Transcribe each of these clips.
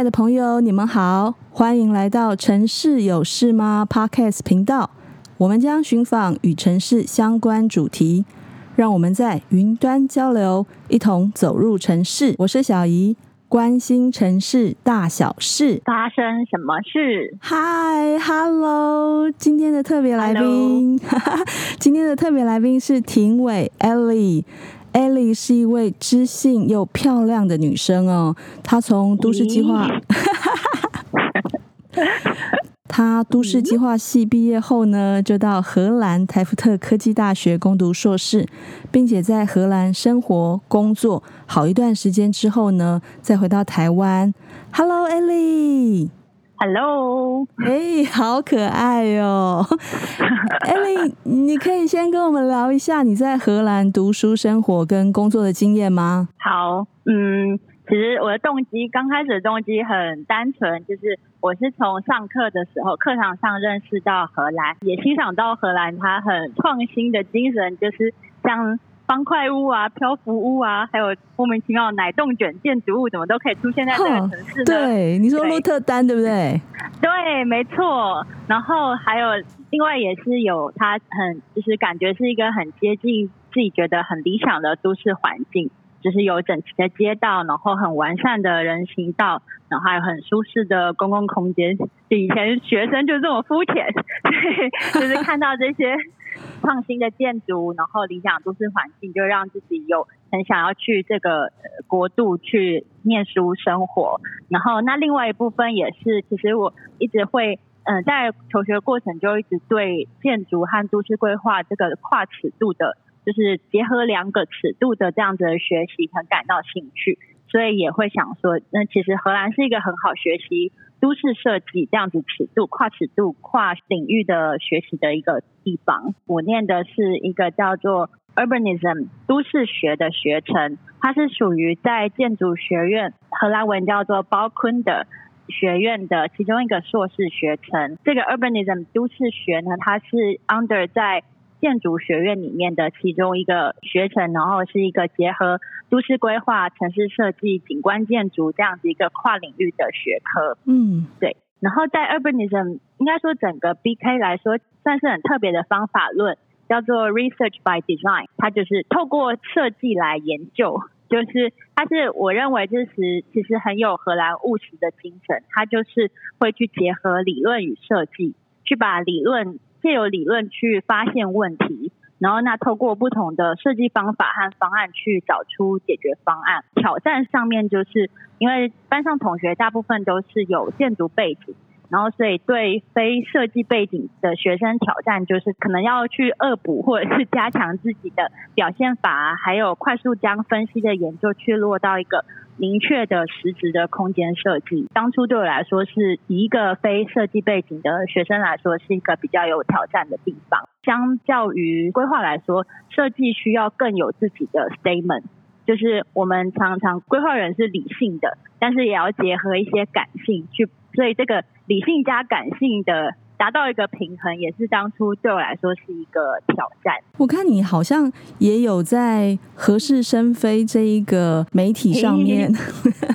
爱的朋友，你们好，欢迎来到城市有事吗 Podcast 频道。我们将寻访与城市相关主题，让我们在云端交流，一同走入城市。我是小怡，关心城市大小事，发生什么事？Hi，Hello，今天的特别来宾 今天的特别来宾是庭伟 Ellie。Ellie 是一位知性又漂亮的女生哦，她从都市计划。她都市计划系毕业后呢，就到荷兰台福特科技大学攻读硕士，并且在荷兰生活工作好一段时间之后呢，再回到台湾。Hello，Ellie。Hello，哎，好可爱哟、哦，Ellie，你可以先跟我们聊一下你在荷兰读书生活跟工作的经验吗？好，嗯。其实我的动机刚开始的动机很单纯，就是我是从上课的时候课堂上认识到荷兰，也欣赏到荷兰它很创新的精神，就是像方块屋啊、漂浮屋啊，还有莫名其妙的奶冻卷建筑物，怎么都可以出现在这个城市呢？对，你说鹿特丹对不对？对，没错。然后还有另外也是有它很就是感觉是一个很接近自己觉得很理想的都市环境。就是有整齐的街道，然后很完善的人行道，然后还有很舒适的公共空间。就以前学生就这么肤浅，对，就是看到这些创新的建筑，然后理想都市环境，就让自己有很想要去这个国度去念书生活。然后那另外一部分也是，其实我一直会，嗯、在求学过程就一直对建筑和都市规划这个跨尺度的。就是结合两个尺度的这样子的学习，很感到兴趣，所以也会想说，那其实荷兰是一个很好学习都市设计这样子尺度、跨尺度、跨领域的学习的一个地方。我念的是一个叫做 Urbanism 都市学的学程，它是属于在建筑学院荷兰文叫做 Bouwkunde 学院的其中一个硕士学程。这个 Urbanism 都市学呢，它是 under 在建筑学院里面的其中一个学程，然后是一个结合都市规划、城市设计、景观建筑这样子一个跨领域的学科。嗯，对。然后在 Urbanism，应该说整个 BK 来说，算是很特别的方法论，叫做 Research by Design。它就是透过设计来研究，就是它是我认为就是其实很有荷兰务实的精神。它就是会去结合理论与设计，去把理论。借由理论去发现问题，然后那透过不同的设计方法和方案去找出解决方案。挑战上面就是因为班上同学大部分都是有建筑背景，然后所以对非设计背景的学生挑战就是可能要去恶补或者是加强自己的表现法，还有快速将分析的研究去落到一个。明确的实质的空间设计，当初对我来说是一个非设计背景的学生来说，是一个比较有挑战的地方。相较于规划来说，设计需要更有自己的 statement，就是我们常常规划人是理性的，但是也要结合一些感性去，所以这个理性加感性的。达到一个平衡，也是当初对我来说是一个挑战。我看你好像也有在何事生非这一个媒体上面，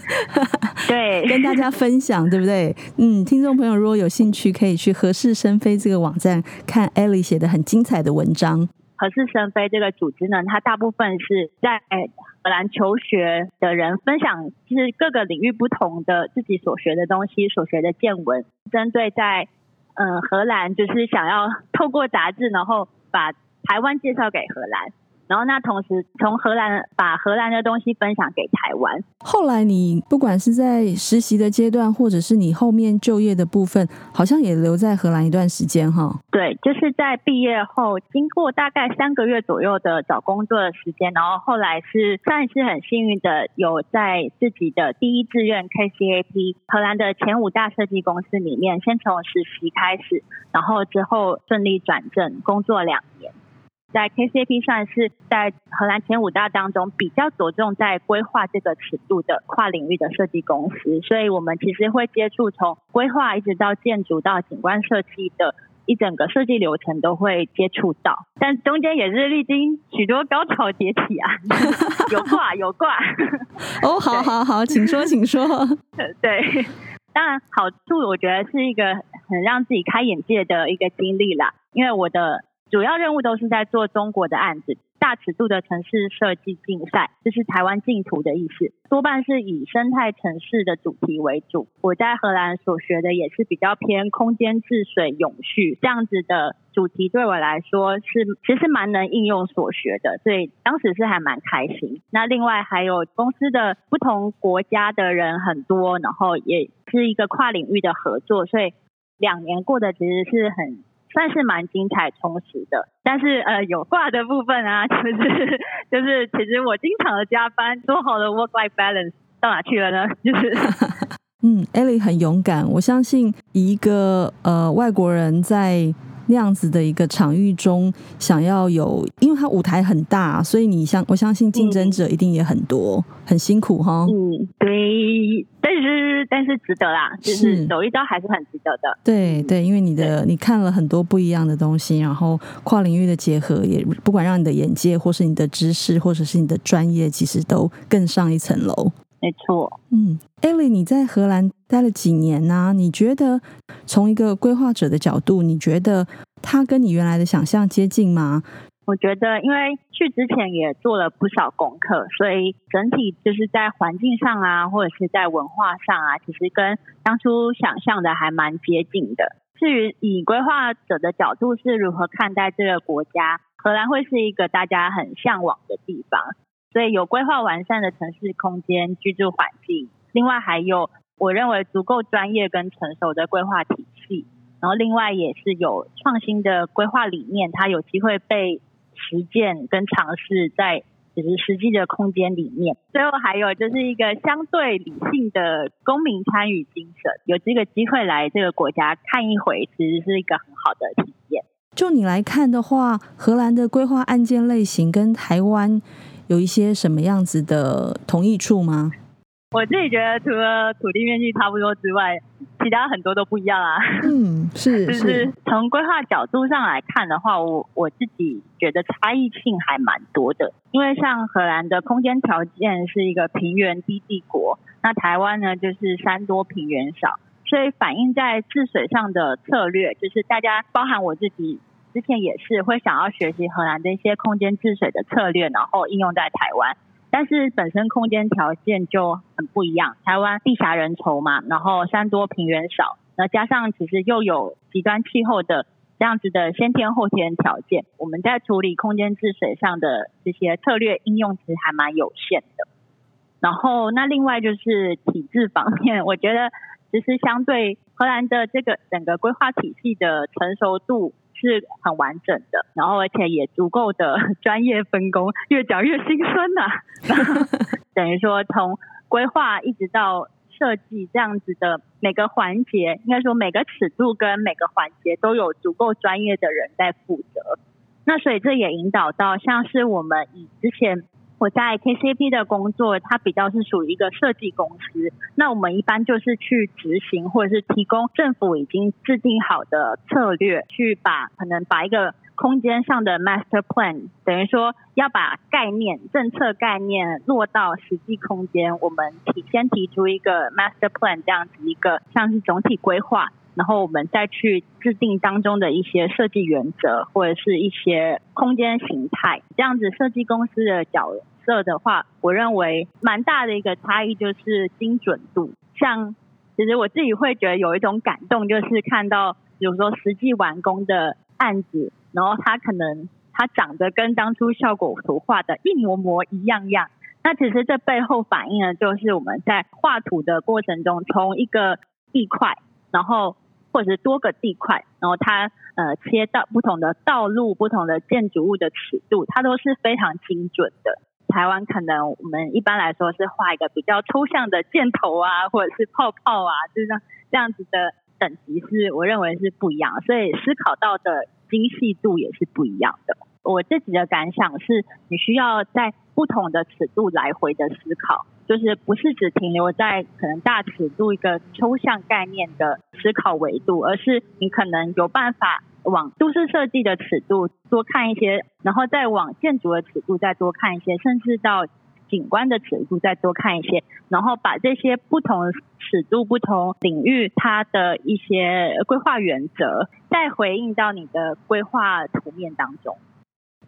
对，跟大家分享，对不对？嗯，听众朋友如果有兴趣，可以去何事生非这个网站看 Ellie 写的很精彩的文章。何事生非这个组织呢，它大部分是在荷兰求学的人分享，就是各个领域不同的自己所学的东西、所学的见闻，针对在。嗯，荷兰就是想要透过杂志，然后把台湾介绍给荷兰。然后，那同时从荷兰把荷兰的东西分享给台湾。后来，你不管是在实习的阶段，或者是你后面就业的部分，好像也留在荷兰一段时间哈。对，就是在毕业后，经过大概三个月左右的找工作的时间，然后后来是算是很幸运的，有在自己的第一志愿 KCAP 荷兰的前五大设计公司里面，先从实习开始，然后之后顺利转正工作两年。在 KCAP 算是在荷兰前五大当中比较着重在规划这个尺度的跨领域的设计公司，所以我们其实会接触从规划一直到建筑到景观设计的一整个设计流程都会接触到，但中间也是历经许多高潮迭起啊，有 挂有挂。哦，好好好，请说，请说。对，当然好处我觉得是一个很让自己开眼界的一个经历啦，因为我的主要任务都是在做中国的案子。大尺度的城市设计竞赛，这是台湾净土的意思，多半是以生态城市的主题为主。我在荷兰所学的也是比较偏空间治水、永续这样子的主题，对我来说是其实蛮能应用所学的，所以当时是还蛮开心。那另外还有公司的不同国家的人很多，然后也是一个跨领域的合作，所以两年过得其实是很。算是蛮精彩充实的，但是呃有挂的部分啊，就是就是其实我经常的加班，多好的 work life balance 到哪去了呢？就是 嗯，Ellie 很勇敢，我相信一个呃外国人在。那样子的一个场域中，想要有，因为它舞台很大，所以你相我相信竞争者一定也很多，嗯、很辛苦哈。嗯，对，但是但是值得啦，就是走一遭还是很值得的。对对，因为你的你看了很多不一样的东西，然后跨领域的结合，也不管让你的眼界，或是你的知识，或者是你的专业，其实都更上一层楼。没错，嗯，Ellie，你在荷兰待了几年呢？啊？你觉得从一个规划者的角度，你觉得它跟你原来的想象接近吗？我觉得，因为去之前也做了不少功课，所以整体就是在环境上啊，或者是在文化上啊，其实跟当初想象的还蛮接近的。至于以规划者的角度是如何看待这个国家，荷兰会是一个大家很向往的地方。所以有规划完善的城市空间、居住环境，另外还有我认为足够专业跟成熟的规划体系，然后另外也是有创新的规划理念，它有机会被实践跟尝试在就是实际的空间里面。最后还有就是一个相对理性的公民参与精神，有这个机会来这个国家看一回，其实是一个很好的体验。就你来看的话，荷兰的规划案件类型跟台湾。有一些什么样子的同意处吗？我自己觉得，除了土地面积差不多之外，其他很多都不一样啊。嗯，是，就是从规划角度上来看的话，我我自己觉得差异性还蛮多的。因为像荷兰的空间条件是一个平原低地国，那台湾呢就是山多平原少，所以反映在治水上的策略，就是大家包含我自己。之前也是会想要学习荷兰的一些空间治水的策略，然后应用在台湾。但是本身空间条件就很不一样，台湾地狭人稠嘛，然后山多平原少，那加上其实又有极端气候的这样子的先天后天条件，我们在处理空间治水上的这些策略应用其实还蛮有限的。然后那另外就是体制方面，我觉得其实相对荷兰的这个整个规划体系的成熟度。是很完整的，然后而且也足够的 专业分工，越讲越心酸呐、啊。等于说，从规划一直到设计这样子的每个环节，应该说每个尺度跟每个环节都有足够专业的人在负责。那所以这也引导到，像是我们以之前。我在 KCP 的工作，它比较是属于一个设计公司。那我们一般就是去执行，或者是提供政府已经制定好的策略，去把可能把一个空间上的 master plan，等于说要把概念、政策概念落到实际空间。我们提先提出一个 master plan 这样子一个像是总体规划，然后我们再去制定当中的一些设计原则，或者是一些空间形态。这样子设计公司的角色的话，我认为蛮大的一个差异就是精准度。像其实我自己会觉得有一种感动，就是看到比如说实际完工的案子，然后它可能它长得跟当初效果图画的一模模一样样。那其实这背后反映的就是我们在画图的过程中，从一个地块，然后或者是多个地块，然后它呃切到不同的道路、不同的建筑物的尺度，它都是非常精准的。台湾可能我们一般来说是画一个比较抽象的箭头啊，或者是泡泡啊，就是这样子的等级是我认为是不一样，所以思考到的精细度也是不一样的。我自己的感想是，你需要在不同的尺度来回的思考，就是不是只停留在可能大尺度一个抽象概念的思考维度，而是你可能有办法往都市设计的尺度多看一些，然后再往建筑的尺度再多看一些，甚至到景观的尺度再多看一些，然后把这些不同尺度、不同领域它的一些规划原则，再回应到你的规划图面当中。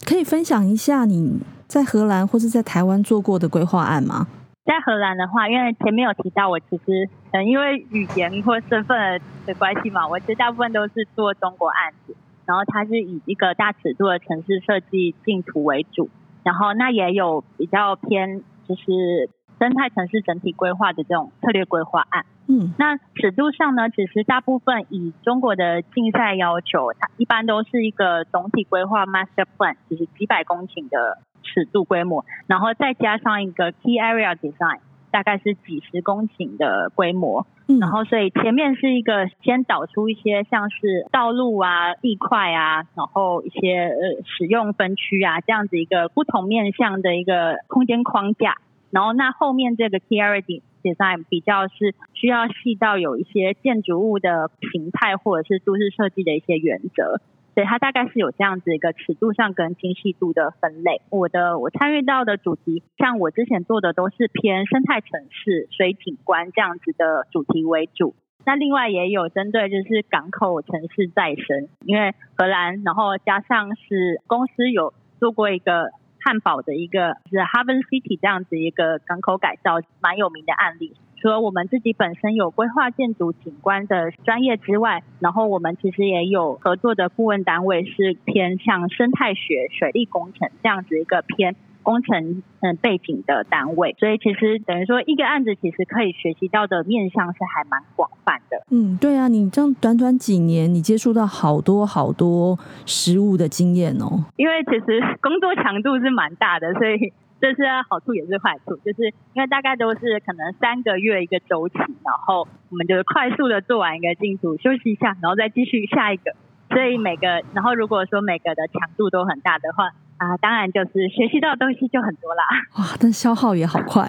可以分享一下你在荷兰或是在台湾做过的规划案吗？在荷兰的话，因为前面有提到，我其实嗯，因为语言或身份的关系嘛，我其实大部分都是做中国案子，然后它是以一个大尺度的城市设计竞图为主，然后那也有比较偏就是生态城市整体规划的这种策略规划案。嗯，那尺度上呢，其实大部分以中国的竞赛要求，它一般都是一个总体规划 master plan，就是几百公顷的。尺度规模，然后再加上一个 key area design，大概是几十公顷的规模。嗯，然后所以前面是一个先导出一些像是道路啊、地块啊，然后一些呃使用分区啊这样子一个不同面向的一个空间框架。然后那后面这个 key area design 比较是需要细到有一些建筑物的形态或者是都市设计的一些原则。对，它大概是有这样子一个尺度上跟精细度的分类。我的我参与到的主题，像我之前做的都是偏生态城市、水景观这样子的主题为主。那另外也有针对就是港口城市再生，因为荷兰，然后加上是公司有做过一个汉堡的一个是 Haven City 这样子一个港口改造，蛮有名的案例。除了我们自己本身有规划建筑景观的专业之外，然后我们其实也有合作的顾问单位，是偏向生态学、水利工程这样子一个偏工程嗯背景的单位。所以其实等于说一个案子其实可以学习到的面向是还蛮广泛的。嗯，对啊，你这样短短几年，你接触到好多好多实务的经验哦。因为其实工作强度是蛮大的，所以。这是好处也是坏处，就是因为大概都是可能三个月一个周期，然后我们就是快速的做完一个进度，休息一下，然后再继续下一个。所以每个，然后如果说每个的强度都很大的话，啊，当然就是学习到的东西就很多啦。哇，但消耗也好快。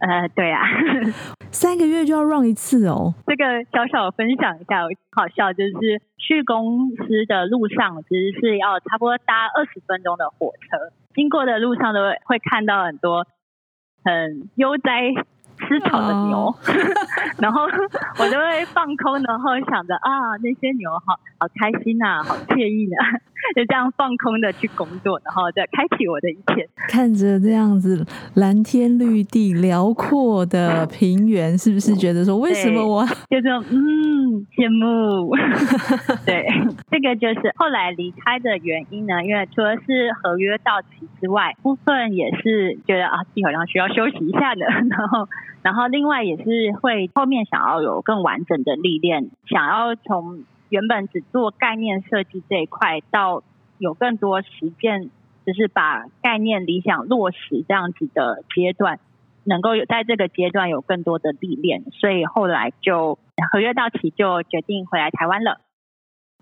呃，对啊，三个月就要 run 一次哦。这个小小分享一下，好笑就是去公司的路上，其实是要差不多搭二十分钟的火车，经过的路上都会会看到很多很悠哉。吃草的牛，oh. 然后我就会放空，然后想着啊，那些牛好好开心呐、啊，好惬意呢、啊，就这样放空的去工作，然后再开启我的一天。看着这样子蓝天绿地、辽阔的平原，是不是觉得说，为什么我就这种嗯羡慕？对，这个就是后来离开的原因呢，因为除了是合约到期之外，部分也是觉得啊，自己好像需要休息一下的，然后。然后另外也是会后面想要有更完整的历练，想要从原本只做概念设计这一块，到有更多实践，就是把概念理想落实这样子的阶段，能够有在这个阶段有更多的历练，所以后来就合约到期就决定回来台湾了。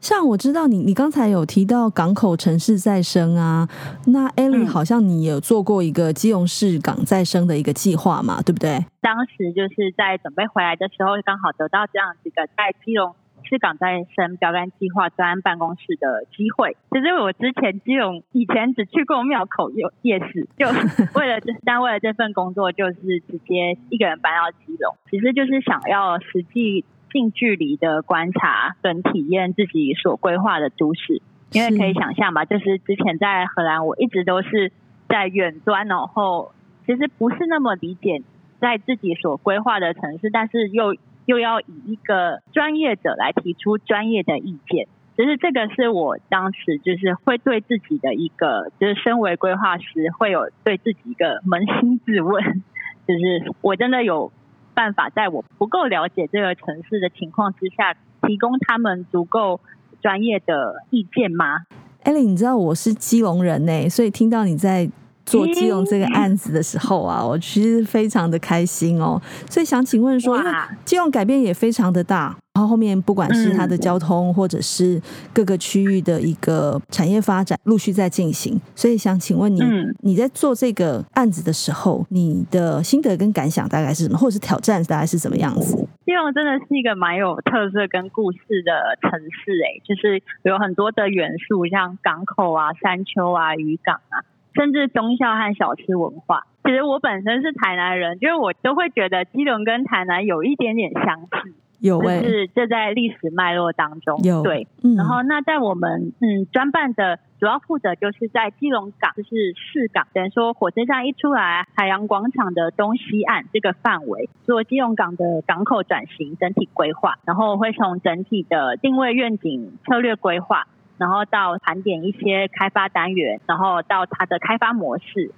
像我知道你，你刚才有提到港口城市再生啊，那 Ellie 好像你有做过一个基隆市港再生的一个计划嘛，对不对？当时就是在准备回来的时候，刚好得到这样子一个在基隆市港在生标杆计划专案办公室的机会。其实我之前基隆以前只去过庙口有夜市，就 为了这单为了这份工作，就是直接一个人搬到基隆，其实就是想要实际。近距离的观察跟体验自己所规划的都市，因为可以想象吧，就是之前在荷兰，我一直都是在远端，然后其实不是那么理解在自己所规划的城市，但是又又要以一个专业者来提出专业的意见，其实这个是我当时就是会对自己的一个，就是身为规划师会有对自己一个扪心自问，就是我真的有。办法在我不够了解这个城市的情况之下，提供他们足够专业的意见吗？艾莉，你知道我是基隆人呢，所以听到你在做基隆这个案子的时候啊，我其实非常的开心哦。所以想请问说，因为基隆改变也非常的大。然后后面不管是它的交通，或者是各个区域的一个产业发展，陆续在进行。所以想请问你，你在做这个案子的时候，你的心得跟感想大概是什么，或者是挑战大概是怎么样子？基隆真的是一个蛮有特色跟故事的城市，哎，就是有很多的元素，像港口啊、山丘啊、渔港啊，甚至忠孝和小吃文化。其实我本身是台南人，就是我都会觉得基隆跟台南有一点点相似。有欸，就是这在历史脉络当中有对，嗯，然后那在我们嗯专办的主要负责就是在基隆港，就是市港，等于说火车站一出来，海洋广场的东西岸这个范围做基隆港的港口转型整体规划，然后会从整体的定位愿景策略规划，然后到盘点一些开发单元，然后到它的开发模式，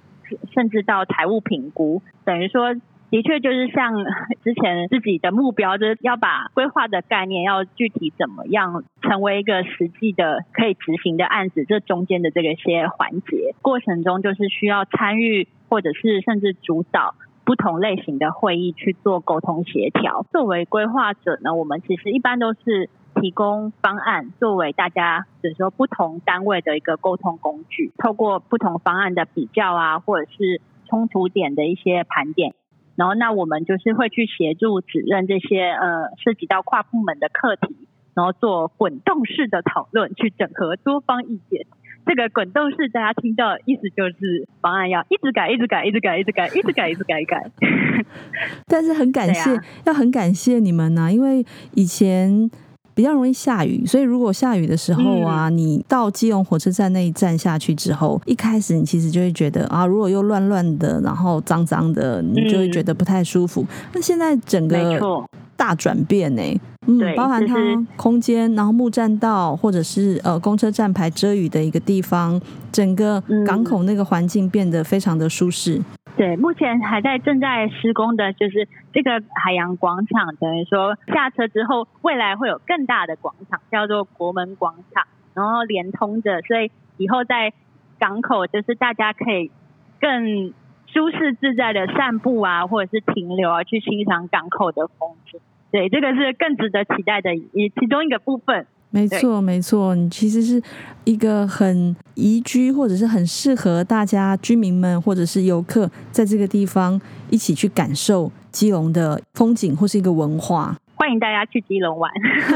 甚至到财务评估，等于说。的确，就是像 之前自己的目标，就是要把规划的概念要具体怎么样成为一个实际的可以执行的案子，这中间的这个些环节过程中，就是需要参与或者是甚至主导不同类型的会议去做沟通协调。作为规划者呢，我们其实一般都是提供方案，作为大家比如说不同单位的一个沟通工具，透过不同方案的比较啊，或者是冲突点的一些盘点。然后，那我们就是会去协助指认这些呃涉及到跨部门的课题，然后做滚动式的讨论，去整合多方意见。这个滚动式大家听到意思就是方案要一直改，一直改，一直改，一直改，一直改，一直改，一改。但是很感谢，要很感谢你们呢、因为以前。比较容易下雨，所以如果下雨的时候啊，嗯、你到基隆火车站那一站下去之后，一开始你其实就会觉得啊，如果又乱乱的，然后脏脏的，你就会觉得不太舒服。那、嗯、现在整个大转变呢、欸，嗯，包含它空间，然后木栈道或者是呃公车站牌遮雨的一个地方，整个港口那个环境变得非常的舒适。对，目前还在正在施工的，就是这个海洋广场，等于说下车之后，未来会有更大的广场，叫做国门广场，然后连通着，所以以后在港口，就是大家可以更舒适自在的散步啊，或者是停留啊，去欣赏港口的风景。对，这个是更值得期待的一其中一个部分。没错，没错，你其实是一个很宜居，或者是很适合大家居民们或者是游客在这个地方一起去感受基隆的风景或是一个文化。欢迎大家去基隆玩，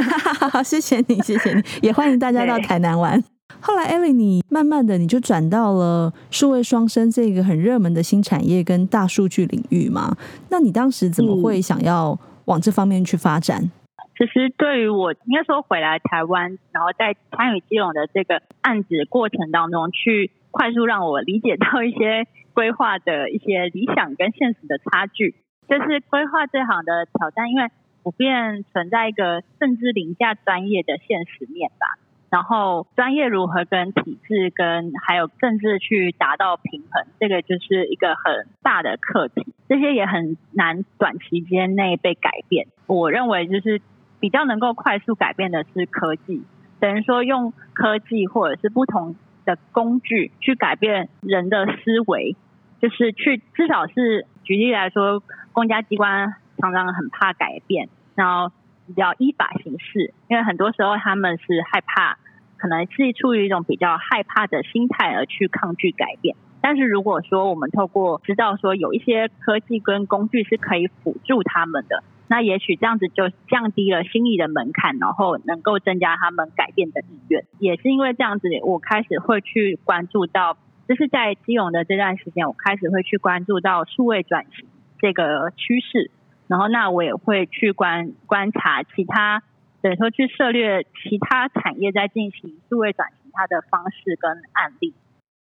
谢谢你，谢谢你，也欢迎大家到台南玩。后来，Elly，你慢慢的你就转到了数位双生这个很热门的新产业跟大数据领域嘛？那你当时怎么会想要往这方面去发展？其实对于我应该说回来台湾，然后在参与基隆的这个案子过程当中，去快速让我理解到一些规划的一些理想跟现实的差距。就是规划这行的挑战，因为普遍存在一个甚至凌驾专业的现实面吧。然后专业如何跟体制跟还有政治去达到平衡，这个就是一个很大的课题。这些也很难短期间内被改变。我认为就是。比较能够快速改变的是科技，等于说用科技或者是不同的工具去改变人的思维，就是去至少是举例来说，公家机关常常很怕改变，然后比较依法行事，因为很多时候他们是害怕，可能是出于一种比较害怕的心态而去抗拒改变。但是如果说我们透过知道说有一些科技跟工具是可以辅助他们的。那也许这样子就降低了心理的门槛，然后能够增加他们改变的意愿。也是因为这样子，我开始会去关注到，就是在基隆的这段时间，我开始会去关注到数位转型这个趋势。然后，那我也会去观观察其他，等于说去涉猎其他产业在进行数位转型它的方式跟案例。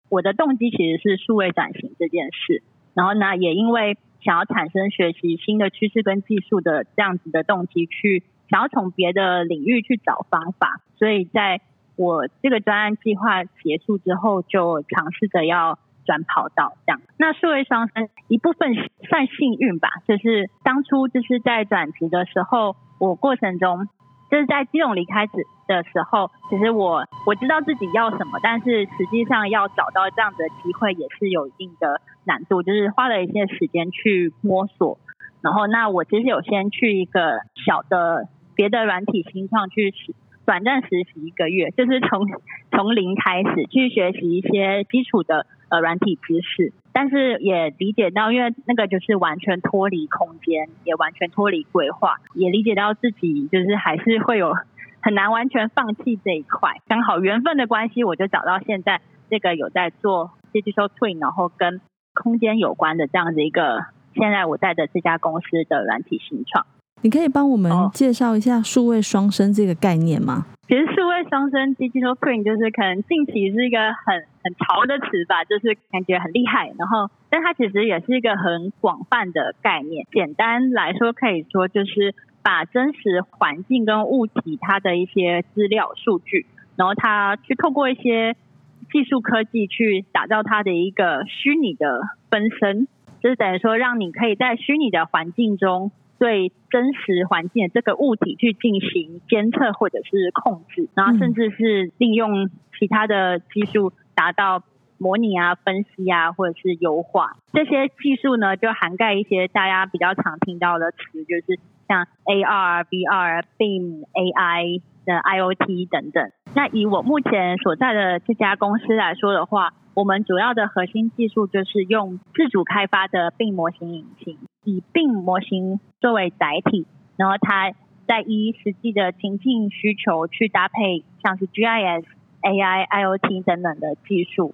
我的动机其实是数位转型这件事。然后呢，也因为。想要产生学习新的趋势跟技术的这样子的动机，去想要从别的领域去找方法，所以在我这个专案计划结束之后，就尝试着要转跑道这样。那数位双生一部分算幸运吧，就是当初就是在转职的时候，我过程中就是在基隆离开时的时候，其实我我知道自己要什么，但是实际上要找到这样的机会也是有一定的难度，就是花了一些时间去摸索。然后，那我其实有先去一个小的别的软体新创去短暂实习一个月，就是从从零开始去学习一些基础的呃软体知识，但是也理解到，因为那个就是完全脱离空间，也完全脱离规划，也理解到自己就是还是会有很难完全放弃这一块。刚好缘分的关系，我就找到现在这个有在做 digital twin，然后跟空间有关的这样子一个。现在我在的这家公司的软体新创，你可以帮我们介绍一下数位双生这个概念吗？其实数位双生 （digital twin） 就是可能近期是一个很很潮的词吧，就是感觉很厉害。然后，但它其实也是一个很广泛的概念。简单来说，可以说就是把真实环境跟物体它的一些资料数据，然后它去透过一些技术科技去打造它的一个虚拟的分身。就是等于说，让你可以在虚拟的环境中，对真实环境的这个物体去进行监测或者是控制，然后甚至是利用其他的技术达到模拟啊、分析啊，或者是优化。这些技术呢，就涵盖一些大家比较常听到的词，就是像 AR、VR、BIM、AI 的 IoT 等等。那以我目前所在的这家公司来说的话，我们主要的核心技术就是用自主开发的 BIM 模型引擎，以 BIM 模型作为载体，然后它再依实际的情境需求去搭配像是 GIS、AI、IoT 等等的技术。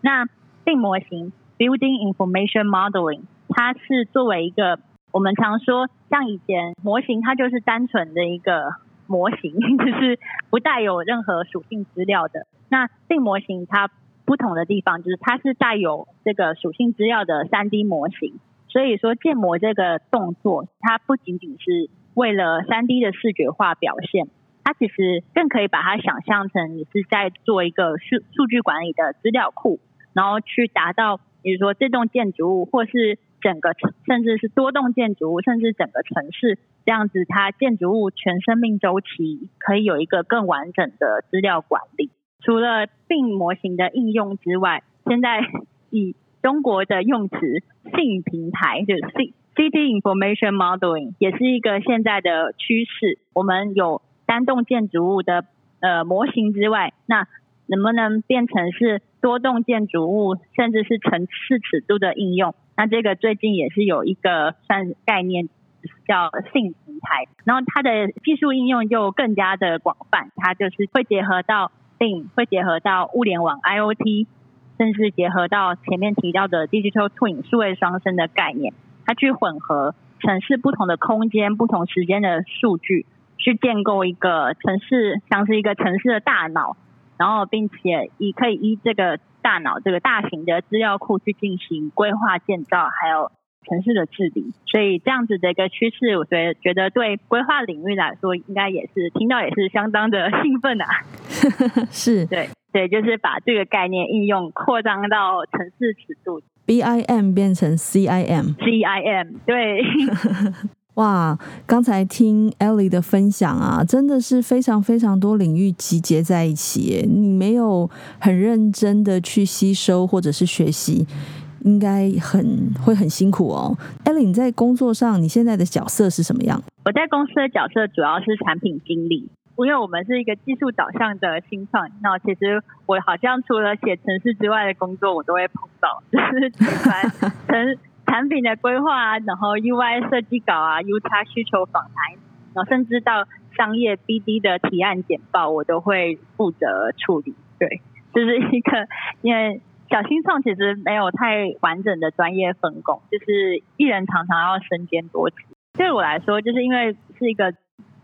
那 BIM 模型 Building Information Modeling，它是作为一个我们常说像以前模型，它就是单纯的一个模型，就是不带有任何属性资料的。那 BIM 模型它不同的地方就是它是带有这个属性资料的 3D 模型，所以说建模这个动作，它不仅仅是为了 3D 的视觉化表现，它其实更可以把它想象成你是在做一个数数据管理的资料库，然后去达到，比如说这栋建筑物或是整个甚至是多栋建筑物，甚至整个城市这样子，它建筑物全生命周期可以有一个更完整的资料管理。除了病模型的应用之外，现在 以中国的用词性平台”就是 City Information Modeling，也是一个现在的趋势。我们有单栋建筑物的呃模型之外，那能不能变成是多栋建筑物，甚至是城市尺度的应用？那这个最近也是有一个算概念叫性平台，然后它的技术应用就更加的广泛，它就是会结合到。并会结合到物联网 IoT，甚至结合到前面提到的 Digital Twin 数位双生的概念，它去混合城市不同的空间、不同时间的数据，去建构一个城市，像是一个城市的大脑，然后并且以可以依这个大脑这个大型的资料库去进行规划建造，还有。城市的治理，所以这样子的一个趋势，我觉得觉得对规划领域来说，应该也是听到也是相当的 兴奋啊。是，对对，就是把这个概念应用扩张到城市尺度，BIM 变成 CIM，CIM，对。哇，刚才听 Ellie 的分享啊，真的是非常非常多领域集结在一起。你没有很认真的去吸收或者是学习。应该很会很辛苦哦，Ellie，你在工作上你现在的角色是什么样？我在公司的角色主要是产品经理，因为我们是一个技术导向的新创，那其实我好像除了写程式之外的工作，我都会碰到，就是产产品的规划啊，然后 UI 设计稿啊，UX 需求访谈，然后甚至到商业 BD 的提案简报，我都会负责处理。对，就是一个因为。小新创其实没有太完整的专业分工，就是艺人常常要身兼多职。对我来说，就是因为是一个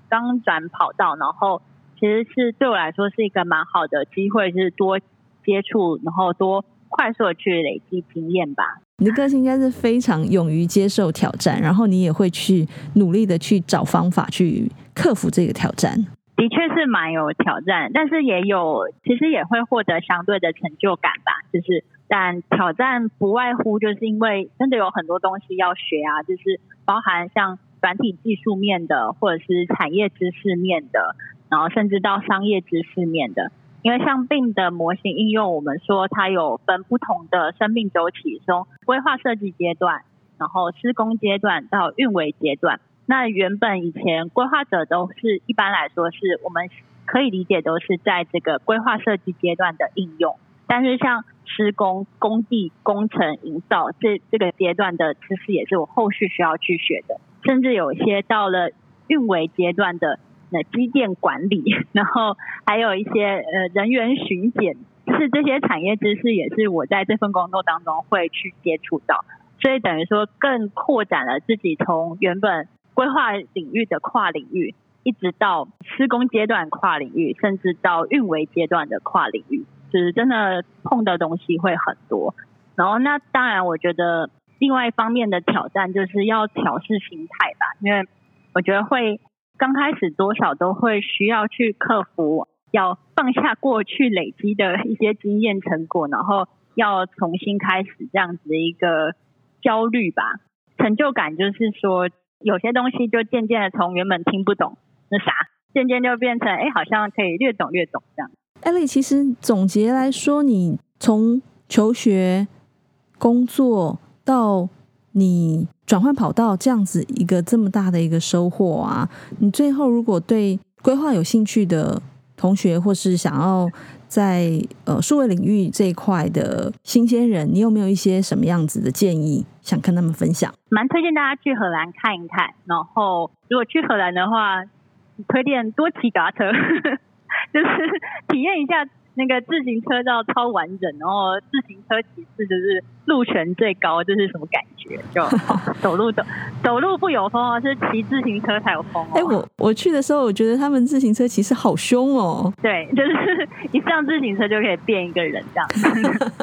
刚转跑道，然后其实是对我来说是一个蛮好的机会，就是多接触，然后多快速的去累积经验吧。你的个性应该是非常勇于接受挑战，然后你也会去努力的去找方法去克服这个挑战。的确是蛮有挑战，但是也有，其实也会获得相对的成就感吧。就是，但挑战不外乎就是因为真的有很多东西要学啊，就是包含像软体技术面的，或者是产业知识面的，然后甚至到商业知识面的。因为像病的模型应用，我们说它有分不同的生命周期，从规划设计阶段，然后施工阶段到运维阶段。那原本以前规划者都是一般来说是我们可以理解都是在这个规划设计阶段的应用，但是像施工、工地、工程、营造这这个阶段的知识也是我后续需要去学的，甚至有一些到了运维阶段的那机电管理，然后还有一些呃人员巡检，就是这些产业知识也是我在这份工作当中会去接触到，所以等于说更扩展了自己从原本规划领域的跨领域，一直到施工阶段跨领域，甚至到运维阶段的跨领域。就是真的碰的东西会很多，然后那当然，我觉得另外一方面的挑战就是要调试心态吧，因为我觉得会刚开始多少都会需要去克服，要放下过去累积的一些经验成果，然后要重新开始这样子的一个焦虑吧。成就感就是说，有些东西就渐渐的从原本听不懂那啥，渐渐就变成哎，好像可以略懂略懂这样。Elly，其实总结来说，你从求学、工作到你转换跑道这样子一个这么大的一个收获啊！你最后如果对规划有兴趣的同学，或是想要在呃数位领域这一块的新鲜人，你有没有一些什么样子的建议想跟他们分享？蛮推荐大家去荷兰看一看，然后如果去荷兰的话，推荐多骑脚踏车。就是体验一下那个自行车道超完整，然后自行车骑士就是路权最高，这是什么感觉？就 走路走走路不有风哦，是骑自行车才有风哦。哎、欸，我我去的时候，我觉得他们自行车骑士好凶哦。对，就是 一上自行车就可以变一个人这样。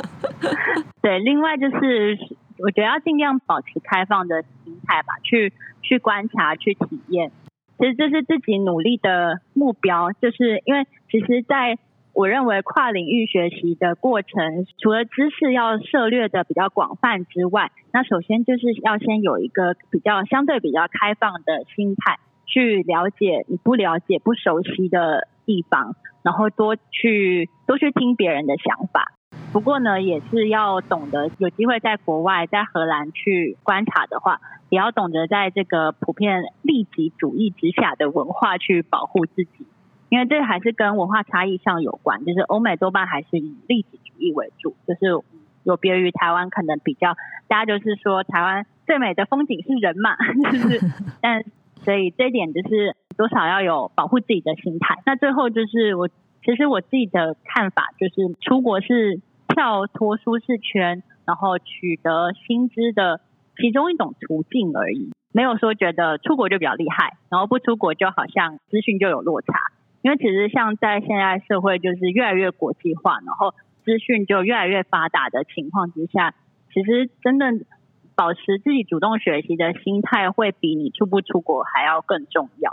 对，另外就是我觉得要尽量保持开放的心态吧，去去观察，去体验。其实这是自己努力的目标，就是因为其实在我认为跨领域学习的过程，除了知识要涉猎的比较广泛之外，那首先就是要先有一个比较相对比较开放的心态，去了解你不了解、不熟悉的地方，然后多去多去听别人的想法。不过呢，也是要懂得有机会在国外，在荷兰去观察的话，也要懂得在这个普遍利己主义之下的文化去保护自己，因为这还是跟文化差异上有关。就是欧美多半还是以利己主义为主，就是有别于台湾，可能比较大家就是说台湾最美的风景是人嘛，就是 但所以这一点就是多少要有保护自己的心态。那最后就是我其实我自己的看法就是出国是。跳脱舒适圈，然后取得薪资的其中一种途径而已，没有说觉得出国就比较厉害，然后不出国就好像资讯就有落差。因为其实像在现在社会就是越来越国际化，然后资讯就越来越发达的情况之下，其实真的保持自己主动学习的心态，会比你出不出国还要更重要。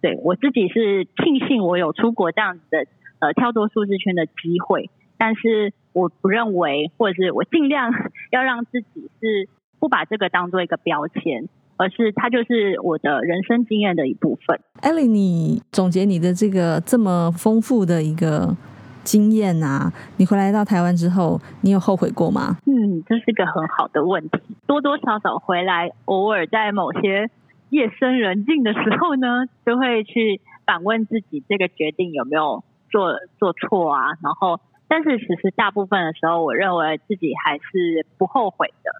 对，我自己是庆幸我有出国这样子的呃跳脱舒适圈的机会。但是我不认为，或者是我尽量 要让自己是不把这个当做一个标签，而是它就是我的人生经验的一部分。Elly，你总结你的这个这么丰富的一个经验啊，你回来到台湾之后，你有后悔过吗？嗯，这是个很好的问题。多多少少回来，偶尔在某些夜深人静的时候呢，就会去反问自己，这个决定有没有做做错啊？然后。但是其实大部分的时候，我认为自己还是不后悔的，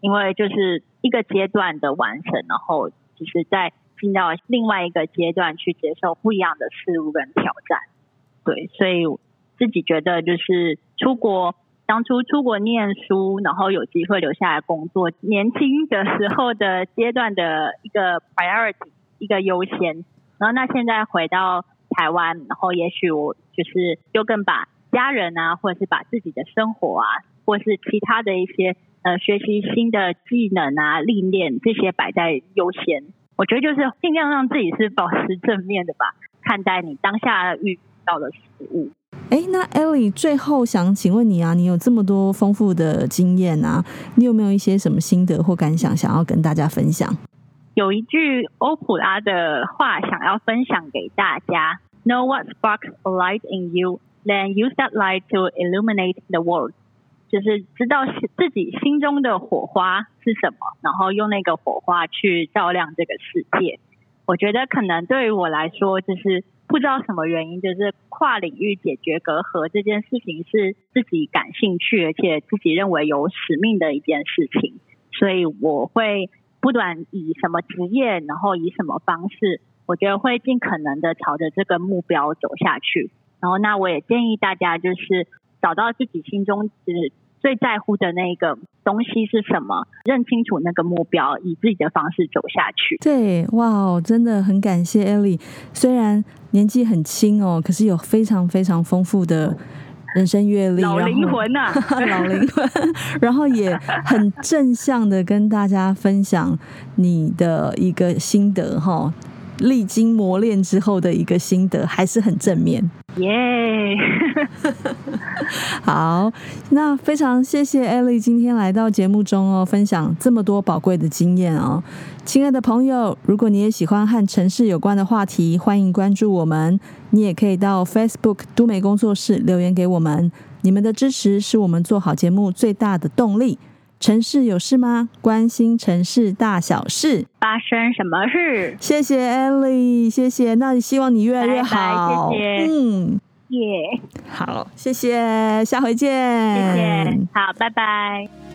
因为就是一个阶段的完成，然后就是在进到另外一个阶段去接受不一样的事物跟挑战。对，所以自己觉得就是出国，当初出国念书，然后有机会留下来工作，年轻的时候的阶段的一个 priority，一个优先。然后那现在回到台湾，然后也许我就是又更把。家人啊，或者是把自己的生活啊，或是其他的一些呃学习新的技能啊、历练这些摆在优先。我觉得就是尽量让自己是保持正面的吧，看待你当下遇到的事物。哎，那 Ellie 最后想请问你啊，你有这么多丰富的经验啊，你有没有一些什么心得或感想想要跟大家分享？有一句欧普拉的话想要分享给大家：Know what sparks a light in you, then use that light to illuminate the world。就是知道自己心中的火花是什么，然后用那个火花去照亮这个世界。我觉得可能对于我来说，就是不知道什么原因，就是跨领域解决隔阂这件事情是自己感兴趣，而且自己认为有使命的一件事情。所以我会不管以什么职业，然后以什么方式，我觉得会尽可能的朝着这个目标走下去。然后，那我也建议大家就是。找到自己心中是最在乎的那个东西是什么，认清楚那个目标，以自己的方式走下去。对，哇，真的很感谢 Ellie，虽然年纪很轻哦，可是有非常非常丰富的人生阅历，老灵魂啊，老灵魂，然后也很正向的跟大家分享你的一个心得哈，历经磨练之后的一个心得，还是很正面。耶、yeah. 好，那非常谢谢 Ellie 今天来到节目中哦，分享这么多宝贵的经验哦。亲爱的朋友，如果你也喜欢和城市有关的话题，欢迎关注我们。你也可以到 Facebook 都美工作室留言给我们，你们的支持是我们做好节目最大的动力。城市有事吗？关心城市大小事，发生什么事？谢谢 Ellie，谢谢。那希望你越来越好。拜拜，谢谢。嗯，耶，好，谢谢，下回见。谢谢，好，拜拜。